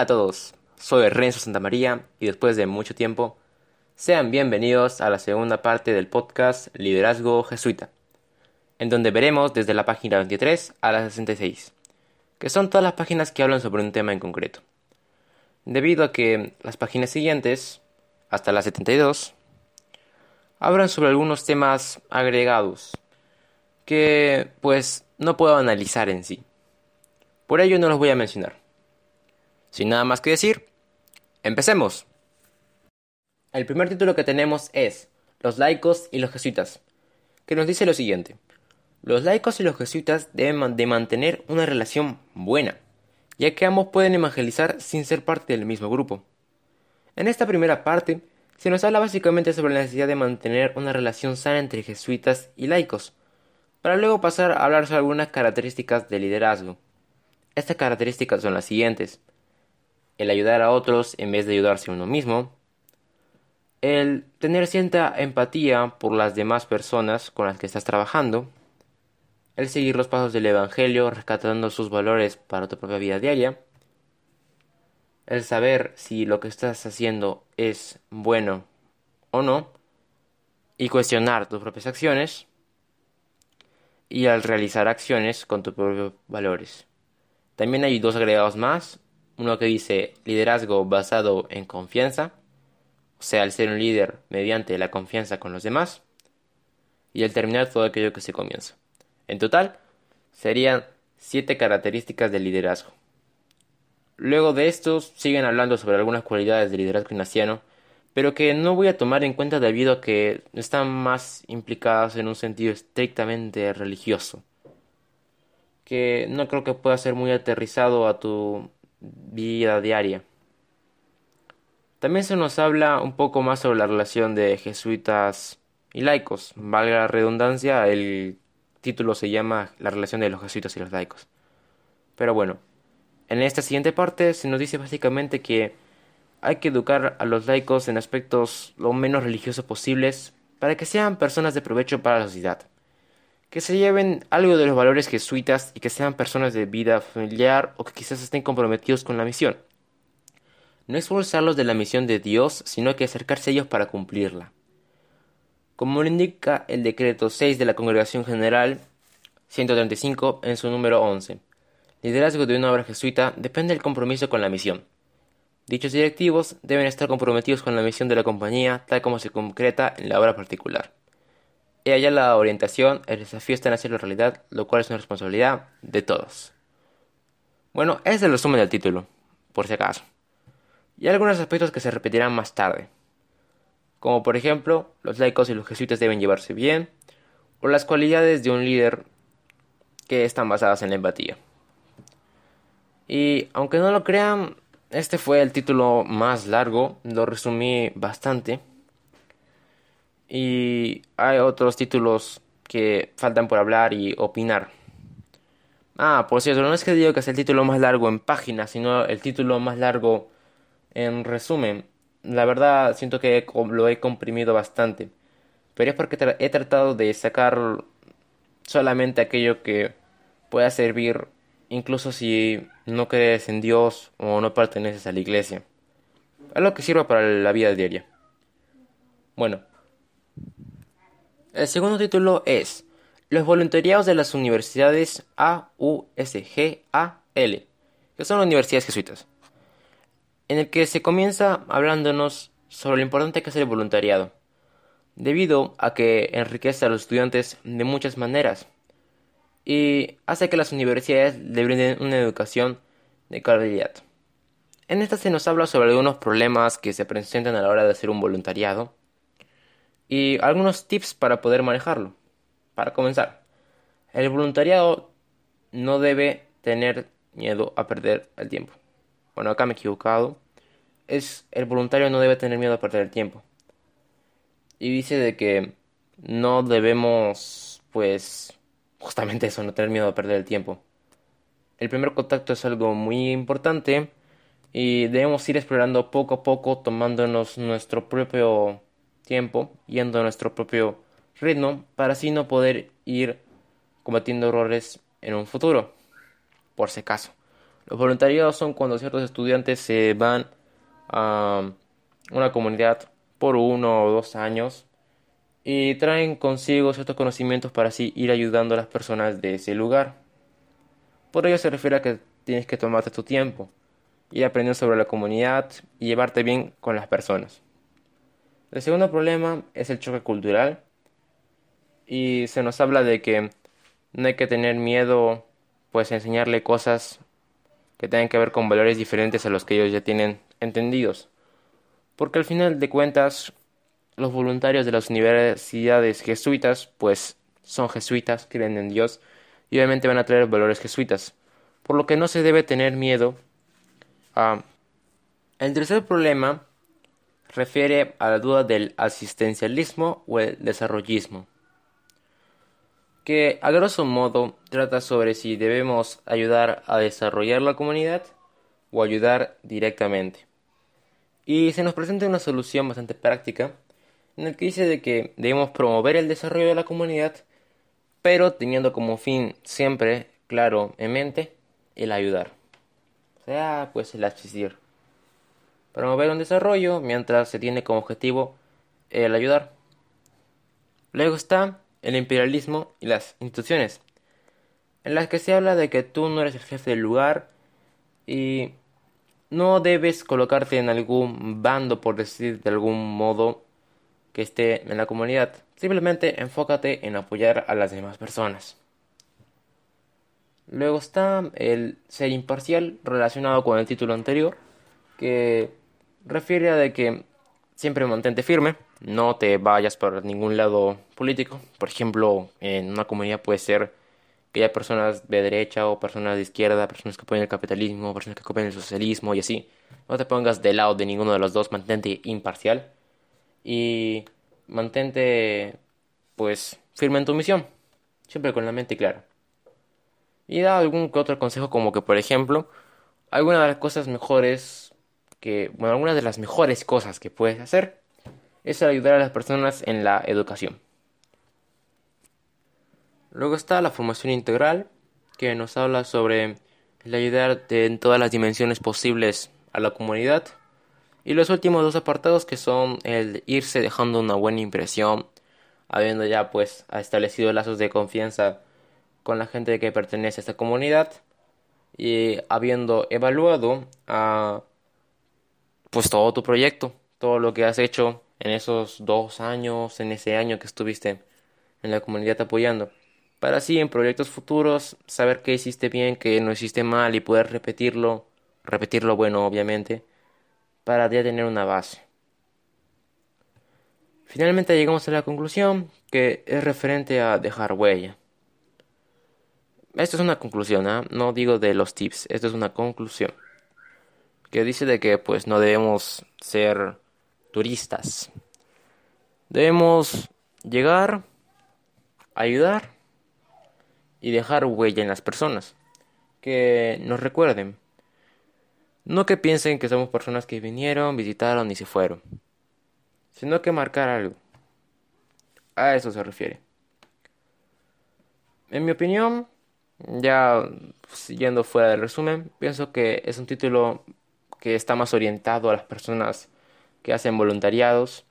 Hola a todos, soy Renzo Santamaría y después de mucho tiempo, sean bienvenidos a la segunda parte del podcast Liderazgo Jesuita, en donde veremos desde la página 23 a la 66, que son todas las páginas que hablan sobre un tema en concreto. Debido a que las páginas siguientes, hasta la 72, hablan sobre algunos temas agregados que pues no puedo analizar en sí. Por ello no los voy a mencionar. Sin nada más que decir, empecemos. El primer título que tenemos es Los laicos y los jesuitas, que nos dice lo siguiente. Los laicos y los jesuitas deben de mantener una relación buena, ya que ambos pueden evangelizar sin ser parte del mismo grupo. En esta primera parte se nos habla básicamente sobre la necesidad de mantener una relación sana entre jesuitas y laicos, para luego pasar a hablar sobre algunas características de liderazgo. Estas características son las siguientes el ayudar a otros en vez de ayudarse a uno mismo, el tener cierta empatía por las demás personas con las que estás trabajando, el seguir los pasos del Evangelio rescatando sus valores para tu propia vida diaria, el saber si lo que estás haciendo es bueno o no, y cuestionar tus propias acciones, y al realizar acciones con tus propios valores. También hay dos agregados más, uno que dice liderazgo basado en confianza, o sea, el ser un líder mediante la confianza con los demás, y el terminar todo aquello que se comienza. En total, serían siete características del liderazgo. Luego de estos, siguen hablando sobre algunas cualidades del liderazgo ignaciano, pero que no voy a tomar en cuenta debido a que están más implicadas en un sentido estrictamente religioso, que no creo que pueda ser muy aterrizado a tu vida diaria. También se nos habla un poco más sobre la relación de jesuitas y laicos. Valga la redundancia, el título se llama La relación de los jesuitas y los laicos. Pero bueno, en esta siguiente parte se nos dice básicamente que hay que educar a los laicos en aspectos lo menos religiosos posibles para que sean personas de provecho para la sociedad que se lleven algo de los valores jesuitas y que sean personas de vida familiar o que quizás estén comprometidos con la misión. No expulsarlos de la misión de Dios, sino que acercarse a ellos para cumplirla. Como lo indica el decreto 6 de la Congregación General 135 en su número 11. Liderazgo de una obra jesuita depende del compromiso con la misión. Dichos directivos deben estar comprometidos con la misión de la compañía tal como se concreta en la obra particular. Allá la orientación, el desafío está en hacerlo realidad, lo cual es una responsabilidad de todos. Bueno, es el resumen del título, por si acaso. Y algunos aspectos que se repetirán más tarde, como por ejemplo, los laicos y los jesuitas deben llevarse bien, o las cualidades de un líder que están basadas en la empatía. Y aunque no lo crean, este fue el título más largo, lo resumí bastante y hay otros títulos que faltan por hablar y opinar. Ah, por cierto, no es que diga que es el título más largo en páginas, sino el título más largo en resumen. La verdad, siento que lo he comprimido bastante. Pero es porque he tratado de sacar solamente aquello que pueda servir, incluso si no crees en Dios o no perteneces a la iglesia. Algo que sirva para la vida diaria. Bueno, el segundo título es Los voluntariados de las universidades AUSGAL, que son universidades jesuitas, en el que se comienza hablándonos sobre lo importante que es el voluntariado, debido a que enriquece a los estudiantes de muchas maneras y hace que las universidades le brinden una educación de calidad. En esta se nos habla sobre algunos problemas que se presentan a la hora de hacer un voluntariado, y algunos tips para poder manejarlo. Para comenzar, el voluntariado no debe tener miedo a perder el tiempo. Bueno, acá me he equivocado. Es el voluntario no debe tener miedo a perder el tiempo. Y dice de que no debemos, pues, justamente eso, no tener miedo a perder el tiempo. El primer contacto es algo muy importante y debemos ir explorando poco a poco, tomándonos nuestro propio yendo a nuestro propio ritmo, para así no poder ir cometiendo errores en un futuro, por si acaso. Los voluntariados son cuando ciertos estudiantes se van a una comunidad por uno o dos años y traen consigo ciertos conocimientos para así ir ayudando a las personas de ese lugar. Por ello se refiere a que tienes que tomarte tu tiempo y aprender sobre la comunidad y llevarte bien con las personas. El segundo problema es el choque cultural y se nos habla de que no hay que tener miedo pues a enseñarle cosas que tengan que ver con valores diferentes a los que ellos ya tienen entendidos. Porque al final de cuentas los voluntarios de las universidades jesuitas pues son jesuitas, creen en Dios y obviamente van a traer valores jesuitas. Por lo que no se debe tener miedo a... El tercer problema refiere a la duda del asistencialismo o el desarrollismo, que a grosso modo trata sobre si debemos ayudar a desarrollar la comunidad o ayudar directamente. Y se nos presenta una solución bastante práctica en el que dice de que debemos promover el desarrollo de la comunidad, pero teniendo como fin siempre claro en mente el ayudar. O sea, pues el asistir promover un desarrollo mientras se tiene como objetivo el ayudar. Luego está el imperialismo y las instituciones, en las que se habla de que tú no eres el jefe del lugar y no debes colocarte en algún bando, por decir de algún modo, que esté en la comunidad. Simplemente enfócate en apoyar a las demás personas. Luego está el ser imparcial relacionado con el título anterior, que refiere a de que siempre mantente firme, no te vayas por ningún lado político. Por ejemplo, en una comunidad puede ser que haya personas de derecha o personas de izquierda, personas que apoyan el capitalismo, personas que apoyan el socialismo y así. No te pongas de lado de ninguno de los dos, mantente imparcial y mantente pues firme en tu misión, siempre con la mente clara. Y da algún que otro consejo como que por ejemplo, alguna de las cosas mejores que, bueno, algunas de las mejores cosas que puedes hacer es ayudar a las personas en la educación. Luego está la formación integral, que nos habla sobre el ayudar en todas las dimensiones posibles a la comunidad. Y los últimos dos apartados que son el irse dejando una buena impresión, habiendo ya pues establecido lazos de confianza con la gente que pertenece a esta comunidad y habiendo evaluado a pues todo tu proyecto, todo lo que has hecho en esos dos años, en ese año que estuviste en la comunidad apoyando. Para así en proyectos futuros saber qué hiciste bien, qué no hiciste mal y poder repetirlo, repetirlo bueno obviamente, para ya tener una base. Finalmente llegamos a la conclusión que es referente a dejar huella. Esto es una conclusión, ¿ah? no digo de los tips, esto es una conclusión que dice de que pues no debemos ser turistas. Debemos llegar, ayudar y dejar huella en las personas. Que nos recuerden. No que piensen que somos personas que vinieron, visitaron y se fueron. Sino que marcar algo. A eso se refiere. En mi opinión, ya siguiendo fuera del resumen, pienso que es un título que está más orientado a las personas que hacen voluntariados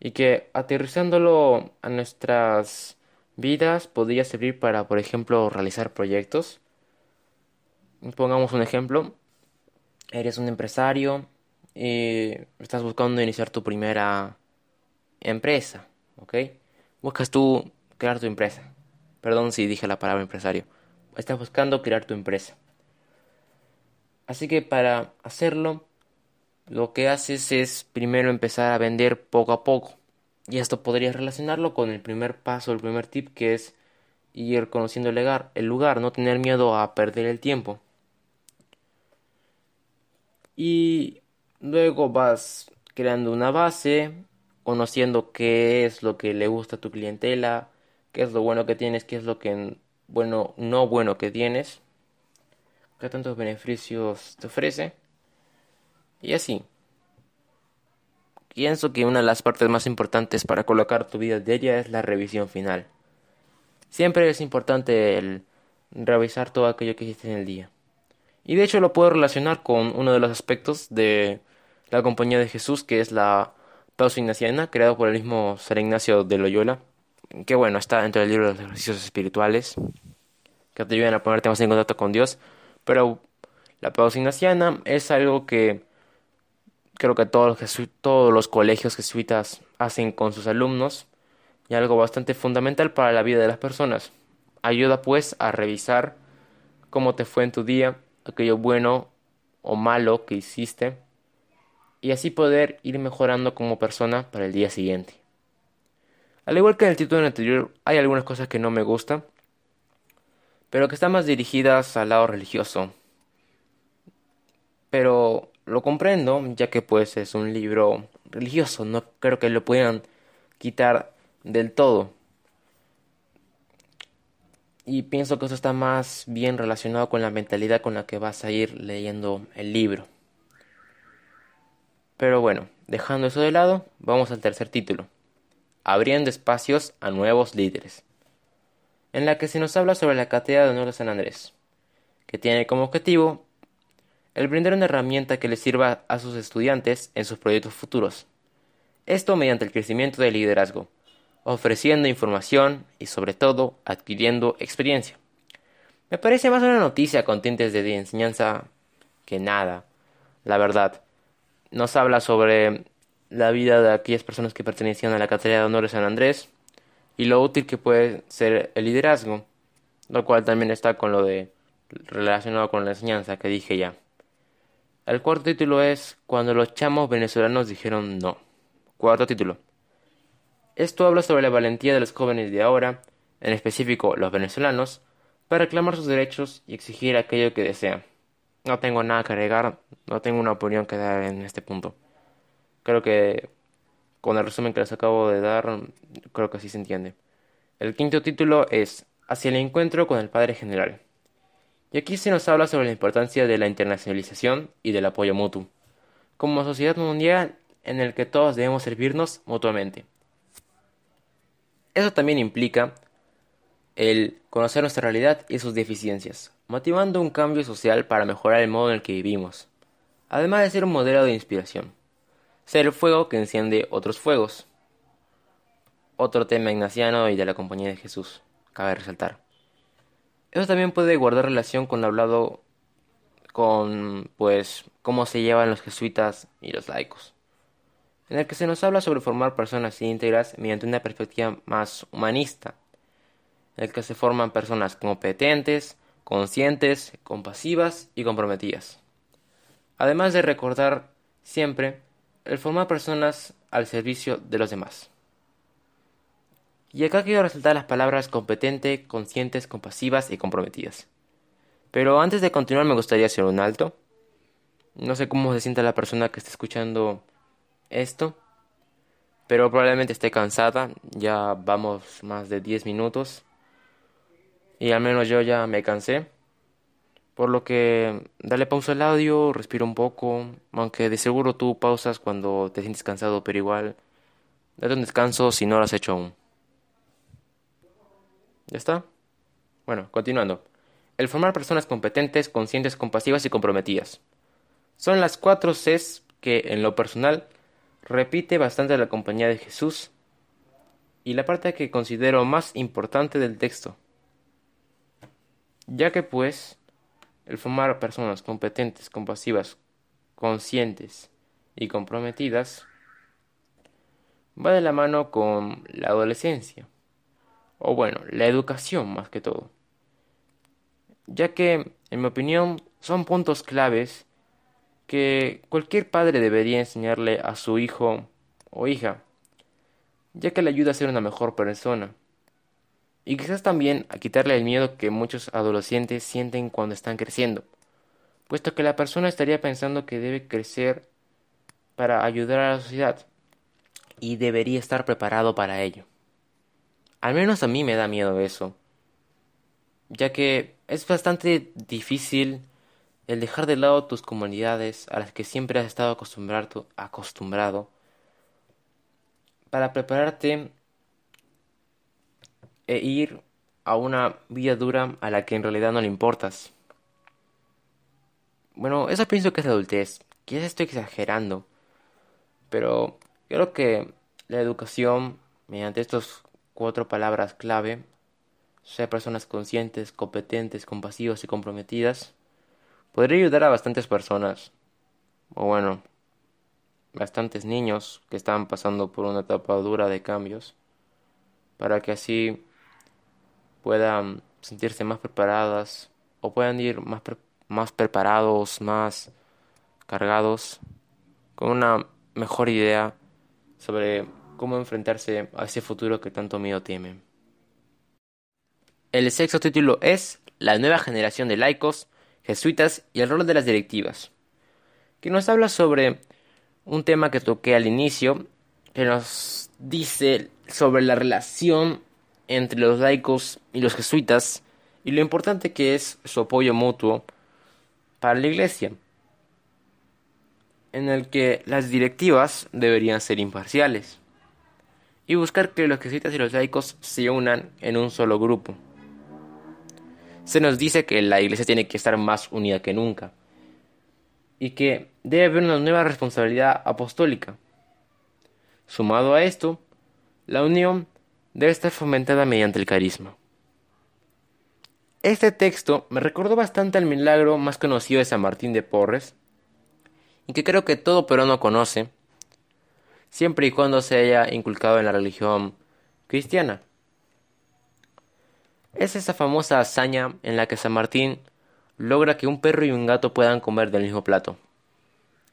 y que aterrizándolo a nuestras vidas podría servir para, por ejemplo, realizar proyectos. Pongamos un ejemplo. Eres un empresario y estás buscando iniciar tu primera empresa, ¿ok? Buscas tú crear tu empresa. Perdón si dije la palabra empresario. Estás buscando crear tu empresa. Así que para hacerlo, lo que haces es primero empezar a vender poco a poco. Y esto podrías relacionarlo con el primer paso, el primer tip, que es ir conociendo el lugar, el lugar no tener miedo a perder el tiempo. Y luego vas creando una base, conociendo qué es lo que le gusta a tu clientela, qué es lo bueno que tienes, qué es lo que bueno, no bueno que tienes qué tantos beneficios te ofrece. Y así. Pienso que una de las partes más importantes para colocar tu vida diaria es la revisión final. Siempre es importante el revisar todo aquello que hiciste en el día. Y de hecho lo puedo relacionar con uno de los aspectos de la compañía de Jesús, que es la pausa ignaciana, creado por el mismo San Ignacio de Loyola, que bueno, está dentro del libro de los ejercicios espirituales, que te ayudan a ponerte más en contacto con Dios, pero la pausa ignaciana es algo que creo que todos los, todos los colegios jesuitas hacen con sus alumnos y algo bastante fundamental para la vida de las personas. Ayuda pues a revisar cómo te fue en tu día, aquello bueno o malo que hiciste y así poder ir mejorando como persona para el día siguiente. Al igual que en el título anterior, hay algunas cosas que no me gustan, pero que están más dirigidas al lado religioso. Pero lo comprendo, ya que pues es un libro religioso, no creo que lo puedan quitar del todo. Y pienso que eso está más bien relacionado con la mentalidad con la que vas a ir leyendo el libro. Pero bueno, dejando eso de lado, vamos al tercer título. Abriendo espacios a nuevos líderes. En la que se nos habla sobre la cátedra de honor San Andrés, que tiene como objetivo el brindar una herramienta que les sirva a sus estudiantes en sus proyectos futuros. Esto mediante el crecimiento del liderazgo, ofreciendo información y sobre todo adquiriendo experiencia. Me parece más una noticia con tintes de enseñanza que nada, la verdad. Nos habla sobre la vida de aquellas personas que pertenecían a la Cátedra de Honor de San Andrés y lo útil que puede ser el liderazgo, lo cual también está con lo de relacionado con la enseñanza que dije ya. El cuarto título es Cuando los chamos venezolanos dijeron no. Cuarto título. Esto habla sobre la valentía de los jóvenes de ahora, en específico los venezolanos, para reclamar sus derechos y exigir aquello que desean. No tengo nada que agregar, no tengo una opinión que dar en este punto. Creo que con el resumen que les acabo de dar, creo que así se entiende. El quinto título es Hacia el encuentro con el Padre General. Y aquí se nos habla sobre la importancia de la internacionalización y del apoyo mutuo, como sociedad mundial en el que todos debemos servirnos mutuamente. Eso también implica el conocer nuestra realidad y sus deficiencias, motivando un cambio social para mejorar el modo en el que vivimos, además de ser un modelo de inspiración. Ser el fuego que enciende otros fuegos. Otro tema ignaciano y de la compañía de Jesús, cabe resaltar. Eso también puede guardar relación con lo hablado con, pues, cómo se llevan los jesuitas y los laicos en el que se nos habla sobre formar personas íntegras mediante una perspectiva más humanista, en el que se forman personas competentes, conscientes, compasivas y comprometidas. Además de recordar siempre el formar personas al servicio de los demás. Y acá quiero resaltar las palabras competente, conscientes, compasivas y comprometidas. Pero antes de continuar me gustaría hacer un alto. No sé cómo se siente la persona que está escuchando esto, pero probablemente esté cansada, ya vamos más de 10 minutos y al menos yo ya me cansé. Por lo que dale pausa al audio, respira un poco, aunque de seguro tú pausas cuando te sientes cansado, pero igual date un descanso si no lo has hecho aún. ¿Ya está? Bueno, continuando. El formar personas competentes, conscientes, compasivas y comprometidas. Son las cuatro Cs que, en lo personal, repite bastante la compañía de Jesús y la parte que considero más importante del texto, ya que pues el formar personas competentes, compasivas, conscientes y comprometidas va de la mano con la adolescencia, o bueno, la educación más que todo, ya que, en mi opinión, son puntos claves que cualquier padre debería enseñarle a su hijo o hija, ya que le ayuda a ser una mejor persona. Y quizás también a quitarle el miedo que muchos adolescentes sienten cuando están creciendo, puesto que la persona estaría pensando que debe crecer para ayudar a la sociedad y debería estar preparado para ello. Al menos a mí me da miedo eso, ya que es bastante difícil el dejar de lado tus comunidades a las que siempre has estado acostumbrado, acostumbrado para prepararte e ir a una vida dura a la que en realidad no le importas. bueno, eso pienso que es adultez. Quizás estoy exagerando. Pero creo que la educación, mediante estas cuatro palabras clave, ser personas conscientes, competentes, compasivas y comprometidas, podría ayudar a bastantes personas. O bueno, bastantes niños que están pasando por una etapa dura de cambios, para que así puedan sentirse más preparadas o puedan ir más, más preparados, más cargados, con una mejor idea sobre cómo enfrentarse a ese futuro que tanto miedo temen. El sexto título es La nueva generación de laicos, jesuitas y el rol de las directivas, que nos habla sobre un tema que toqué al inicio, que nos dice sobre la relación entre los laicos y los jesuitas y lo importante que es su apoyo mutuo para la iglesia, en el que las directivas deberían ser imparciales y buscar que los jesuitas y los laicos se unan en un solo grupo. Se nos dice que la iglesia tiene que estar más unida que nunca y que debe haber una nueva responsabilidad apostólica. Sumado a esto, la unión debe estar fomentada mediante el carisma. Este texto me recordó bastante al milagro más conocido de San Martín de Porres, y que creo que todo peruano conoce, siempre y cuando se haya inculcado en la religión cristiana. Es esa famosa hazaña en la que San Martín logra que un perro y un gato puedan comer del mismo plato.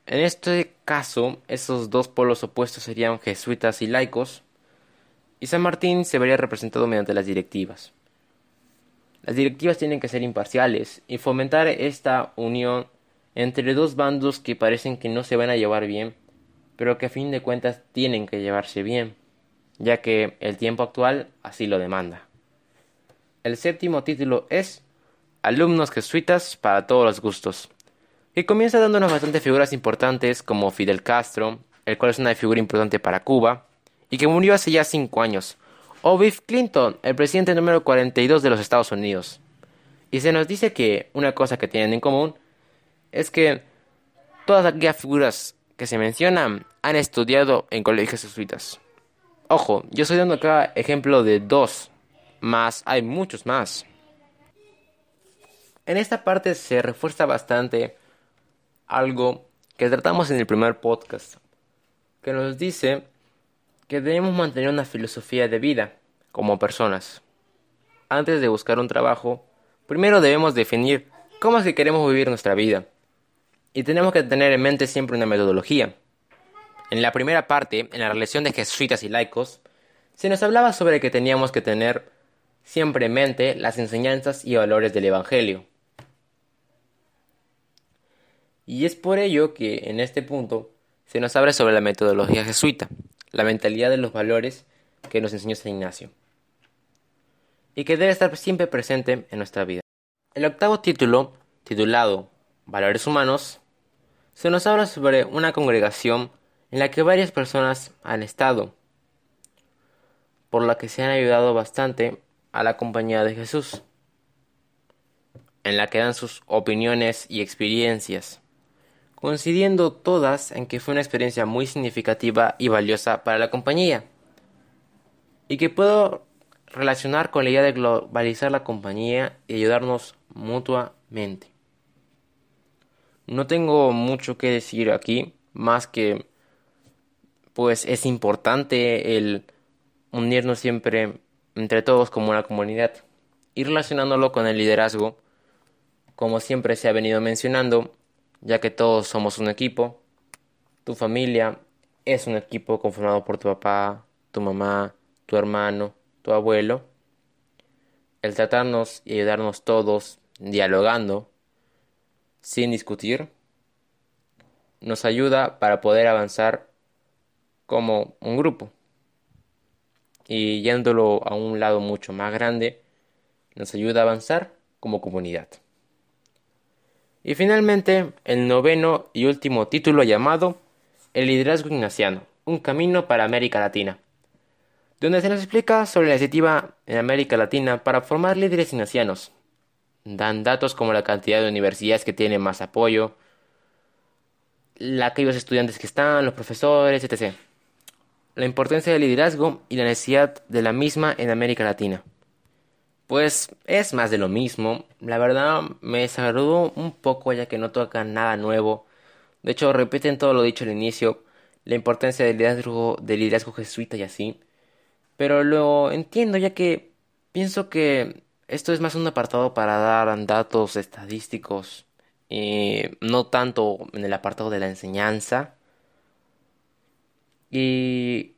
En este caso, esos dos polos opuestos serían jesuitas y laicos, y San Martín se vería representado mediante las directivas. Las directivas tienen que ser imparciales y fomentar esta unión entre dos bandos que parecen que no se van a llevar bien, pero que a fin de cuentas tienen que llevarse bien, ya que el tiempo actual así lo demanda. El séptimo título es Alumnos jesuitas para todos los gustos, que comienza dándonos bastantes figuras importantes como Fidel Castro, el cual es una figura importante para Cuba, y que murió hace ya cinco años, o Bill Clinton, el presidente número 42 de los Estados Unidos. Y se nos dice que una cosa que tienen en común es que todas aquellas figuras que se mencionan han estudiado en colegios jesuitas. Ojo, yo estoy dando acá ejemplo de dos, más hay muchos más. En esta parte se refuerza bastante algo que tratamos en el primer podcast, que nos dice que debemos mantener una filosofía de vida como personas. Antes de buscar un trabajo, primero debemos definir cómo es que queremos vivir nuestra vida. Y tenemos que tener en mente siempre una metodología. En la primera parte, en la relación de jesuitas y laicos, se nos hablaba sobre que teníamos que tener siempre en mente las enseñanzas y valores del Evangelio. Y es por ello que en este punto se nos abre sobre la metodología jesuita, la mentalidad de los valores que nos enseñó San Ignacio, y que debe estar siempre presente en nuestra vida. El octavo título, titulado Valores Humanos, se nos habla sobre una congregación en la que varias personas han estado, por la que se han ayudado bastante a la compañía de Jesús, en la que dan sus opiniones y experiencias coincidiendo todas en que fue una experiencia muy significativa y valiosa para la compañía, y que puedo relacionar con la idea de globalizar la compañía y ayudarnos mutuamente. No tengo mucho que decir aquí, más que pues es importante el unirnos siempre entre todos como una comunidad y relacionándolo con el liderazgo, como siempre se ha venido mencionando, ya que todos somos un equipo. Tu familia es un equipo conformado por tu papá, tu mamá, tu hermano, tu abuelo. El tratarnos y ayudarnos todos dialogando, sin discutir, nos ayuda para poder avanzar como un grupo. Y yéndolo a un lado mucho más grande, nos ayuda a avanzar como comunidad. Y finalmente, el noveno y último título llamado El liderazgo ignaciano, un camino para América Latina, donde se nos explica sobre la iniciativa en América Latina para formar líderes ignacianos, dan datos como la cantidad de universidades que tienen más apoyo, la, aquellos estudiantes que están, los profesores, etc. La importancia del liderazgo y la necesidad de la misma en América Latina. Pues es más de lo mismo. La verdad me desagradó un poco ya que no toca nada nuevo. De hecho, repiten todo lo dicho al inicio, la importancia del liderazgo, del liderazgo jesuita y así. Pero lo entiendo ya que pienso que esto es más un apartado para dar datos estadísticos y no tanto en el apartado de la enseñanza. Y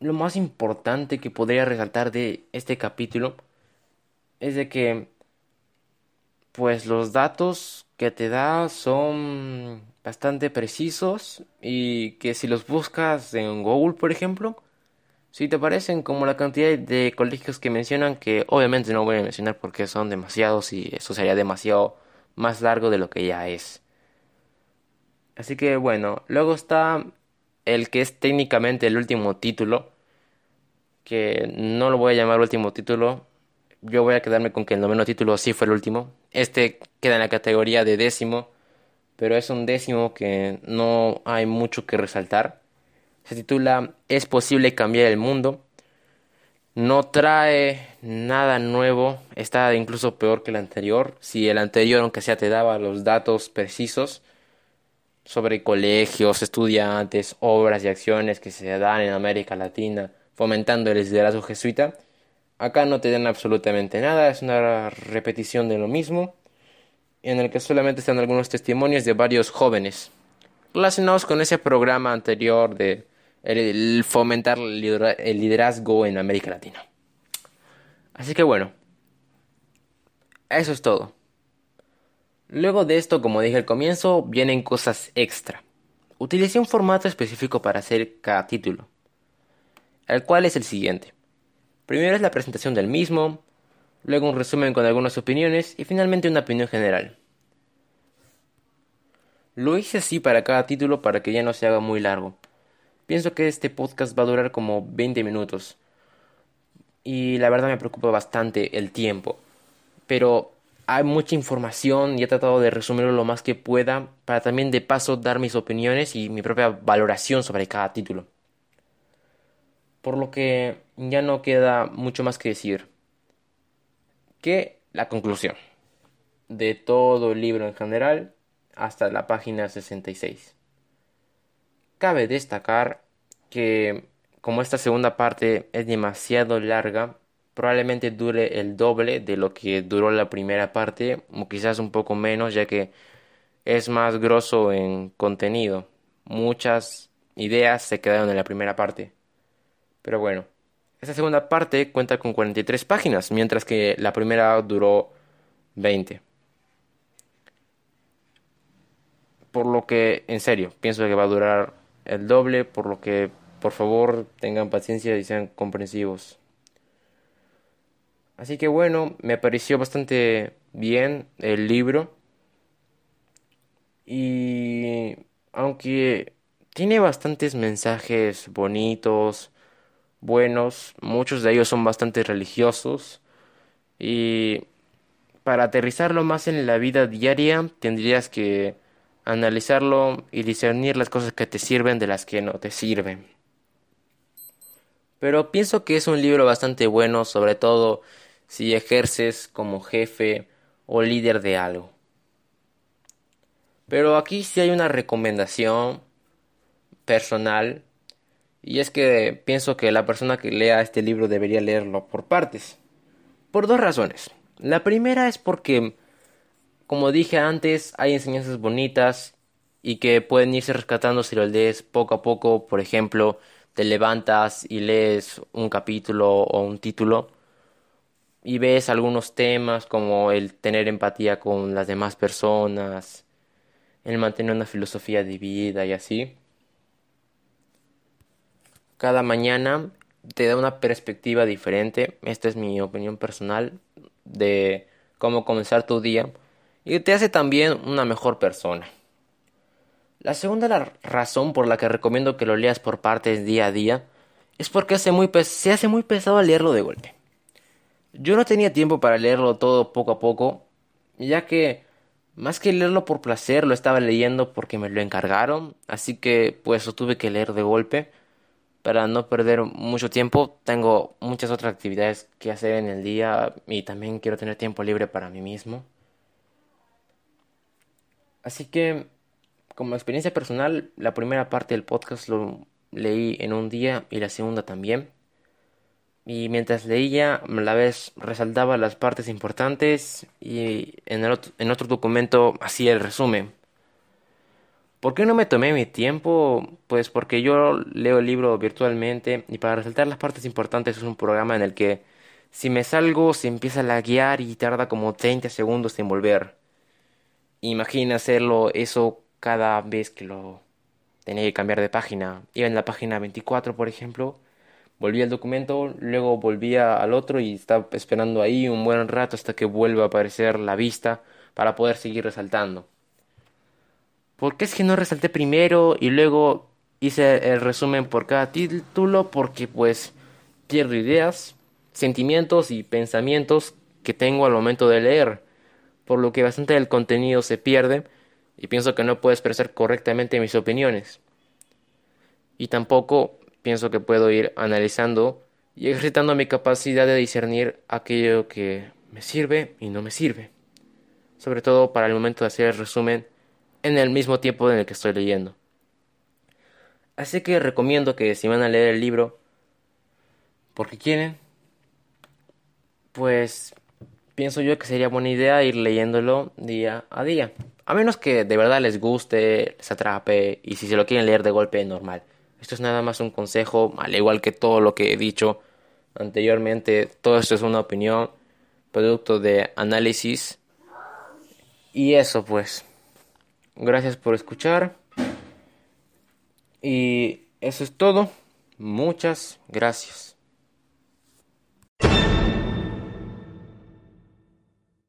lo más importante que podría resaltar de este capítulo es de que pues los datos que te da son bastante precisos y que si los buscas en Google por ejemplo si te parecen como la cantidad de colegios que mencionan que obviamente no voy a mencionar porque son demasiados y eso sería demasiado más largo de lo que ya es. Así que bueno luego está el que es técnicamente el último título, que no lo voy a llamar último título, yo voy a quedarme con que el noveno título sí fue el último. Este queda en la categoría de décimo, pero es un décimo que no hay mucho que resaltar. Se titula Es posible cambiar el mundo. No trae nada nuevo, está incluso peor que el anterior. Si el anterior, aunque sea, te daba los datos precisos, sobre colegios, estudiantes, obras y acciones que se dan en América Latina, fomentando el liderazgo jesuita. Acá no te dan absolutamente nada, es una repetición de lo mismo, en el que solamente están algunos testimonios de varios jóvenes relacionados con ese programa anterior de fomentar el liderazgo en América Latina. Así que bueno, eso es todo. Luego de esto, como dije al comienzo, vienen cosas extra. Utilicé un formato específico para hacer cada título, el cual es el siguiente. Primero es la presentación del mismo, luego un resumen con algunas opiniones y finalmente una opinión general. Lo hice así para cada título para que ya no se haga muy largo. Pienso que este podcast va a durar como 20 minutos. Y la verdad me preocupa bastante el tiempo. Pero hay mucha información y he tratado de resumirlo lo más que pueda para también de paso dar mis opiniones y mi propia valoración sobre cada título. Por lo que ya no queda mucho más que decir que la conclusión de todo el libro en general hasta la página 66. Cabe destacar que como esta segunda parte es demasiado larga, probablemente dure el doble de lo que duró la primera parte, o quizás un poco menos, ya que es más grosso en contenido. Muchas ideas se quedaron en la primera parte. Pero bueno, esta segunda parte cuenta con 43 páginas, mientras que la primera duró 20. Por lo que, en serio, pienso que va a durar el doble, por lo que, por favor, tengan paciencia y sean comprensivos. Así que bueno, me pareció bastante bien el libro. Y aunque tiene bastantes mensajes bonitos, buenos, muchos de ellos son bastante religiosos. Y para aterrizarlo más en la vida diaria, tendrías que analizarlo y discernir las cosas que te sirven de las que no te sirven. Pero pienso que es un libro bastante bueno, sobre todo si ejerces como jefe o líder de algo. Pero aquí sí hay una recomendación personal y es que pienso que la persona que lea este libro debería leerlo por partes. Por dos razones. La primera es porque, como dije antes, hay enseñanzas bonitas y que pueden irse rescatando si lo lees poco a poco. Por ejemplo, te levantas y lees un capítulo o un título y ves algunos temas como el tener empatía con las demás personas, el mantener una filosofía de vida y así. Cada mañana te da una perspectiva diferente, esta es mi opinión personal de cómo comenzar tu día y te hace también una mejor persona. La segunda razón por la que recomiendo que lo leas por partes día a día es porque hace muy se hace muy pesado leerlo de golpe. Yo no tenía tiempo para leerlo todo poco a poco, ya que más que leerlo por placer, lo estaba leyendo porque me lo encargaron, así que pues lo tuve que leer de golpe para no perder mucho tiempo. Tengo muchas otras actividades que hacer en el día y también quiero tener tiempo libre para mí mismo. Así que, como experiencia personal, la primera parte del podcast lo leí en un día y la segunda también. Y mientras leía, a la vez resaltaba las partes importantes y en, otro, en otro documento hacía el resumen. ¿Por qué no me tomé mi tiempo? Pues porque yo leo el libro virtualmente y para resaltar las partes importantes es un programa en el que si me salgo se empieza a guiar y tarda como 30 segundos en volver. Imagina hacerlo eso cada vez que lo tenía que cambiar de página. Iba en la página 24, por ejemplo, volvía al documento, luego volvía al otro y estaba esperando ahí un buen rato hasta que vuelva a aparecer la vista para poder seguir resaltando. ¿Por qué es que no resalté primero y luego hice el resumen por cada título? Porque pues pierdo ideas, sentimientos y pensamientos que tengo al momento de leer por lo que bastante del contenido se pierde y pienso que no puedo expresar correctamente mis opiniones. Y tampoco pienso que puedo ir analizando y ejercitando mi capacidad de discernir aquello que me sirve y no me sirve. Sobre todo para el momento de hacer el resumen en el mismo tiempo en el que estoy leyendo. Así que recomiendo que si van a leer el libro porque quieren, pues pienso yo que sería buena idea ir leyéndolo día a día. A menos que de verdad les guste, les atrape y si se lo quieren leer de golpe, normal. Esto es nada más un consejo, al igual que todo lo que he dicho anteriormente. Todo esto es una opinión, producto de análisis. Y eso pues. Gracias por escuchar. Y eso es todo. Muchas gracias.